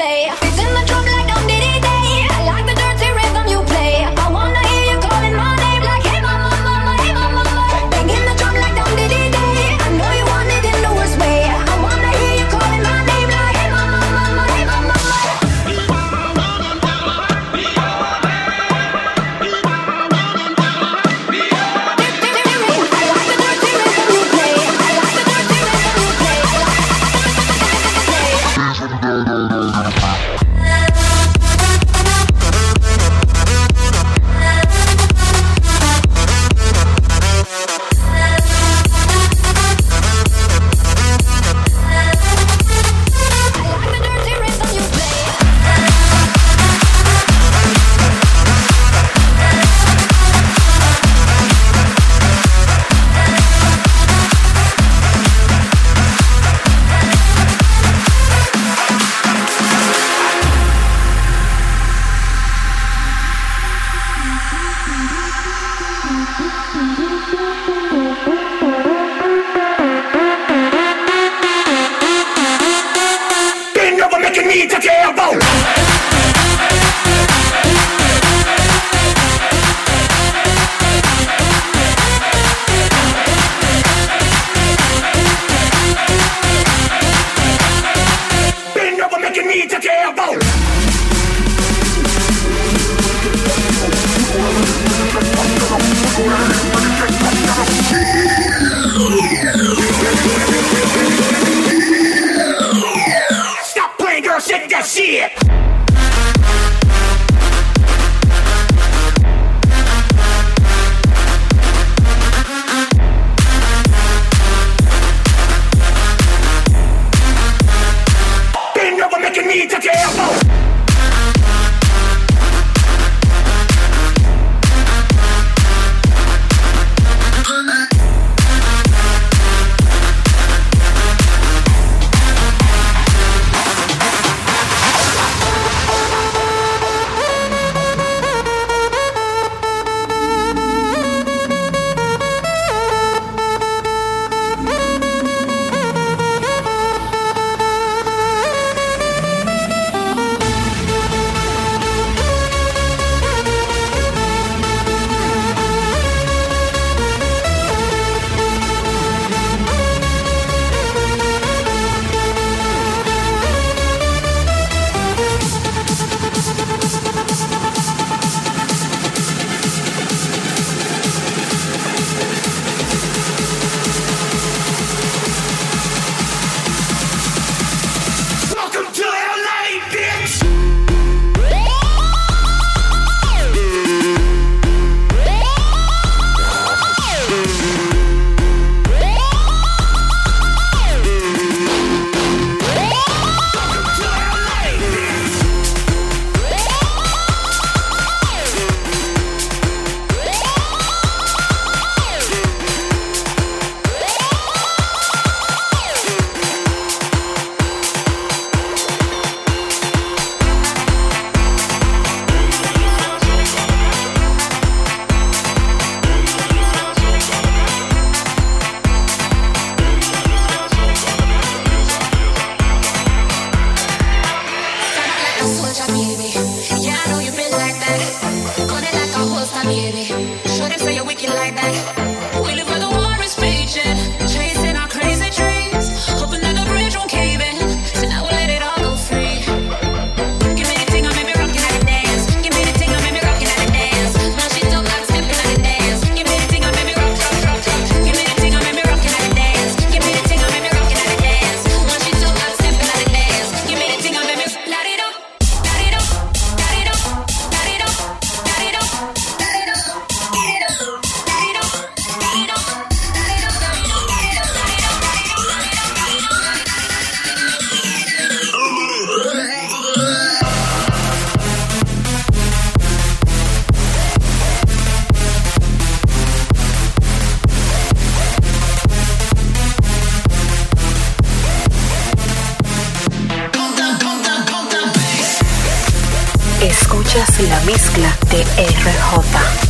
play. need to gamble. Escuchas la mezcla de RJ.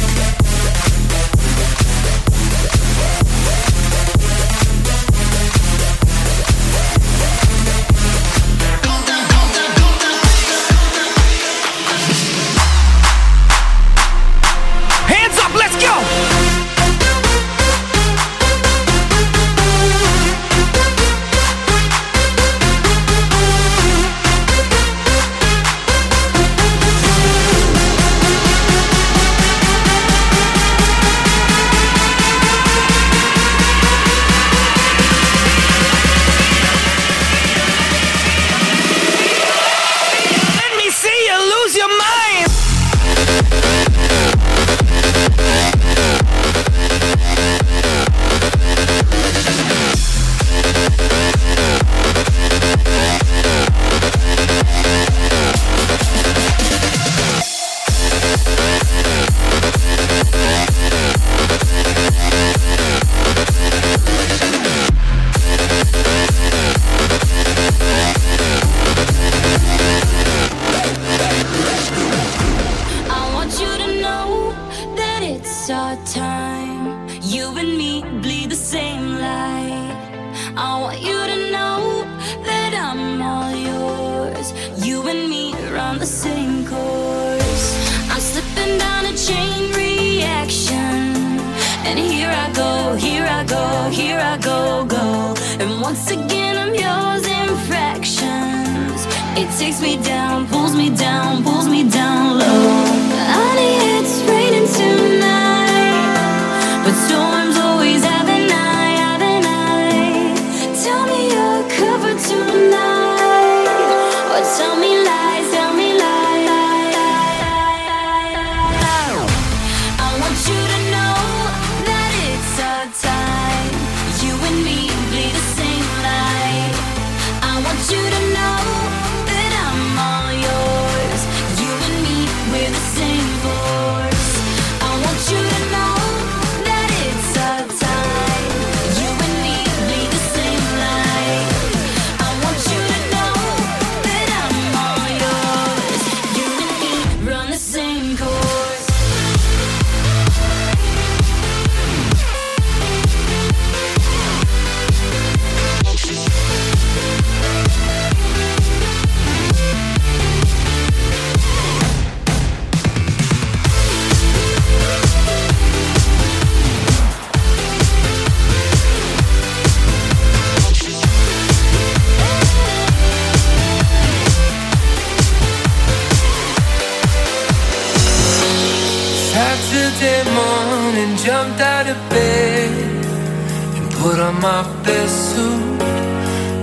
this suit.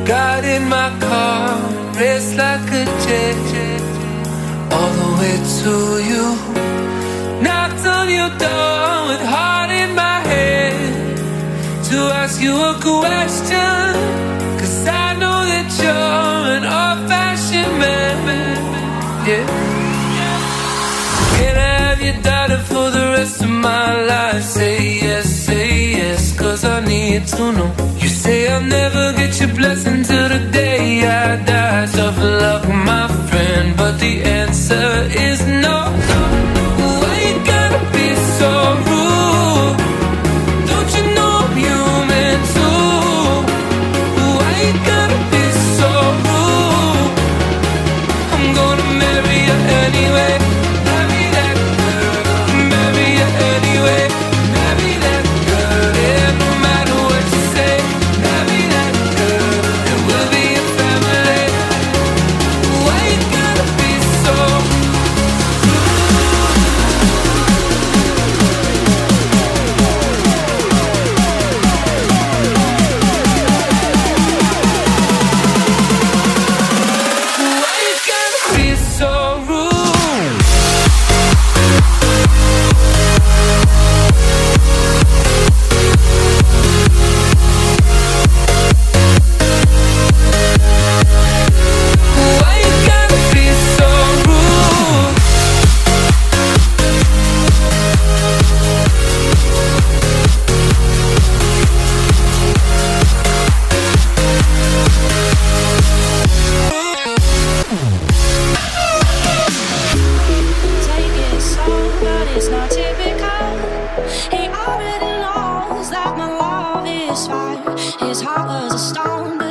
Got in my car, raced like a jet, all the way to you. Knocked on your door with heart in my head to ask you a question. Cause I know that you're an old fashioned man. Yeah. Can I have your daughter for the rest of my life? Say yes, say yes, cause I need to know say I'll never get your blessing till the day I die. Tough luck, my friend, but the answer is no. his heart was a stone.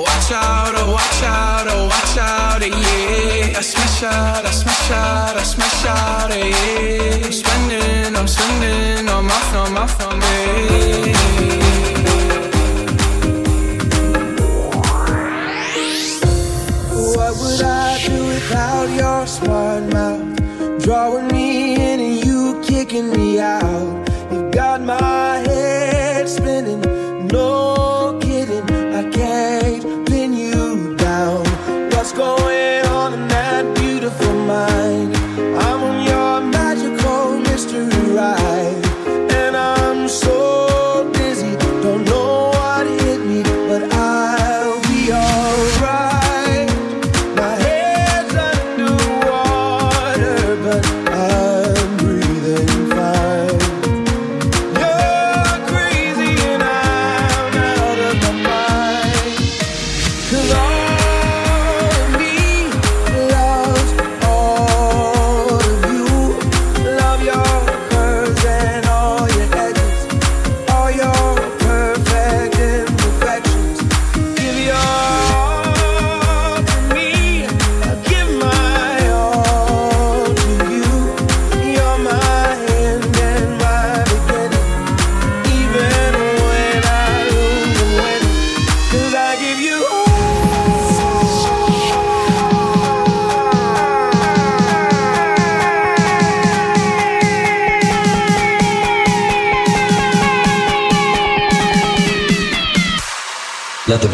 Watch out, oh, watch out, oh, watch out, eh, yeah. I smash out, I smash out, I smash out, eh, yeah. I'm spending, I'm spending on my, on my, on my, yeah. What would I do without your smart mouth? Drawing me in and you kicking me out. You got my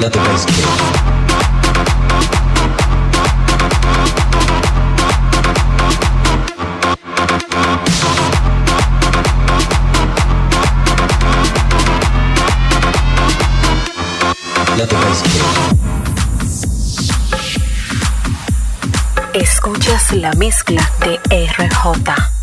Let the bass kick. Escuchas la mezcla de RJ.